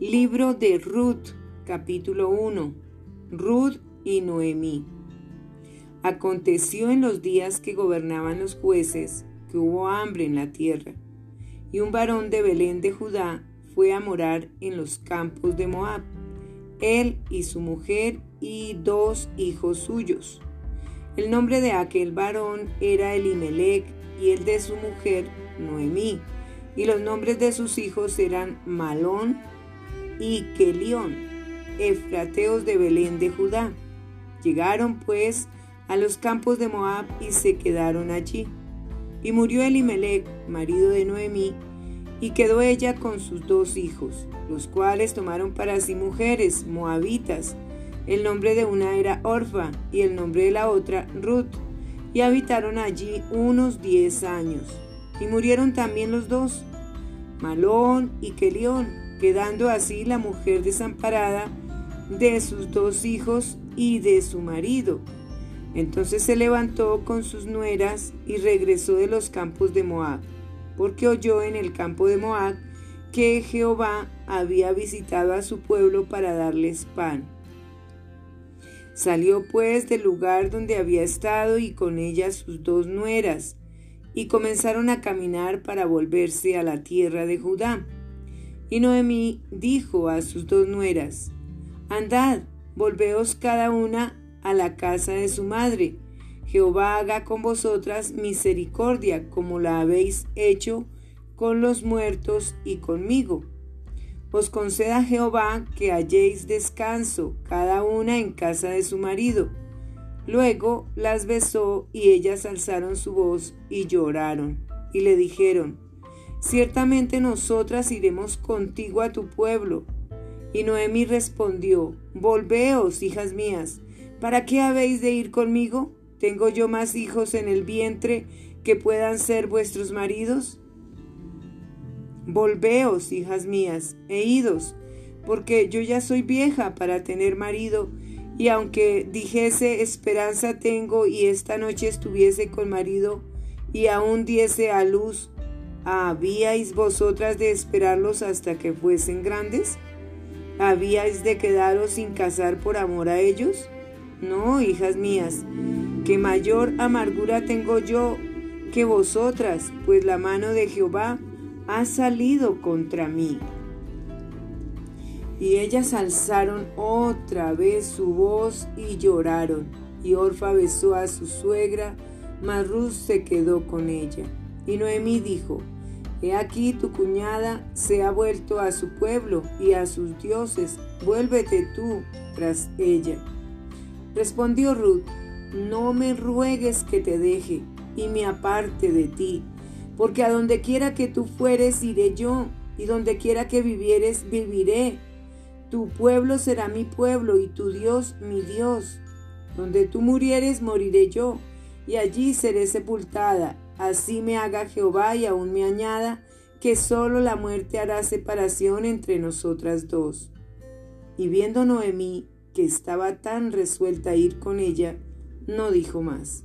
Libro de Ruth, capítulo 1. Ruth y Noemí. Aconteció en los días que gobernaban los jueces que hubo hambre en la tierra, y un varón de Belén de Judá fue a morar en los campos de Moab, él y su mujer y dos hijos suyos. El nombre de aquel varón era Elimelech y el de su mujer Noemí, y los nombres de sus hijos eran Malón, y Kelión, efrateos de Belén de Judá. Llegaron pues a los campos de Moab y se quedaron allí. Y murió Elimelech, marido de Noemí, y quedó ella con sus dos hijos, los cuales tomaron para sí mujeres moabitas. El nombre de una era Orfa y el nombre de la otra Ruth, y habitaron allí unos diez años. Y murieron también los dos, Malón y Kelión, quedando así la mujer desamparada de sus dos hijos y de su marido. Entonces se levantó con sus nueras y regresó de los campos de Moab, porque oyó en el campo de Moab que Jehová había visitado a su pueblo para darles pan. Salió pues del lugar donde había estado y con ella sus dos nueras, y comenzaron a caminar para volverse a la tierra de Judá. Y Noemí dijo a sus dos nueras, Andad, volveos cada una a la casa de su madre. Jehová haga con vosotras misericordia, como la habéis hecho con los muertos y conmigo. Os conceda Jehová que halléis descanso, cada una en casa de su marido. Luego las besó y ellas alzaron su voz y lloraron, y le dijeron, Ciertamente nosotras iremos contigo a tu pueblo. Y Noemi respondió, Volveos, hijas mías, ¿para qué habéis de ir conmigo? ¿Tengo yo más hijos en el vientre que puedan ser vuestros maridos? Volveos, hijas mías, e idos, porque yo ya soy vieja para tener marido, y aunque dijese esperanza tengo y esta noche estuviese con marido, y aún diese a luz, ¿Habíais vosotras de esperarlos hasta que fuesen grandes? ¿Habíais de quedaros sin casar por amor a ellos? No, hijas mías, que mayor amargura tengo yo que vosotras, pues la mano de Jehová ha salido contra mí. Y ellas alzaron otra vez su voz y lloraron. Y Orfa besó a su suegra, mas se quedó con ella. Y Noemí dijo, He aquí tu cuñada se ha vuelto a su pueblo y a sus dioses, vuélvete tú tras ella. Respondió Ruth, no me ruegues que te deje y me aparte de ti, porque a donde quiera que tú fueres iré yo, y donde quiera que vivieres viviré. Tu pueblo será mi pueblo y tu Dios mi Dios. Donde tú murieres moriré yo, y allí seré sepultada Así me haga Jehová y aún me añada que solo la muerte hará separación entre nosotras dos. Y viendo Noemí que estaba tan resuelta a ir con ella, no dijo más.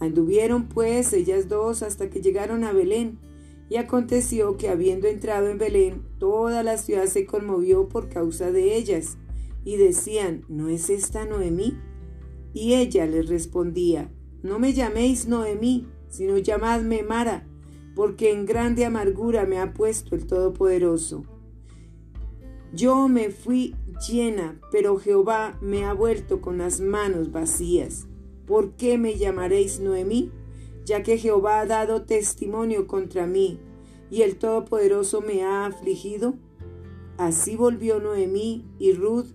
Anduvieron pues ellas dos hasta que llegaron a Belén. Y aconteció que habiendo entrado en Belén, toda la ciudad se conmovió por causa de ellas, y decían, ¿no es esta Noemí? Y ella les respondía, No me llaméis Noemí, sino llamadme Mara, porque en grande amargura me ha puesto el Todopoderoso. Yo me fui llena, pero Jehová me ha vuelto con las manos vacías. ¿Por qué me llamaréis Noemí? Ya que Jehová ha dado testimonio contra mí, y el Todopoderoso me ha afligido. Así volvió Noemí y Ruth,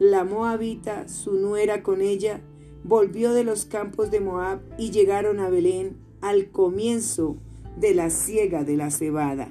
la moabita, su nuera con ella, volvió de los campos de Moab y llegaron a Belén al comienzo de la siega de la cebada.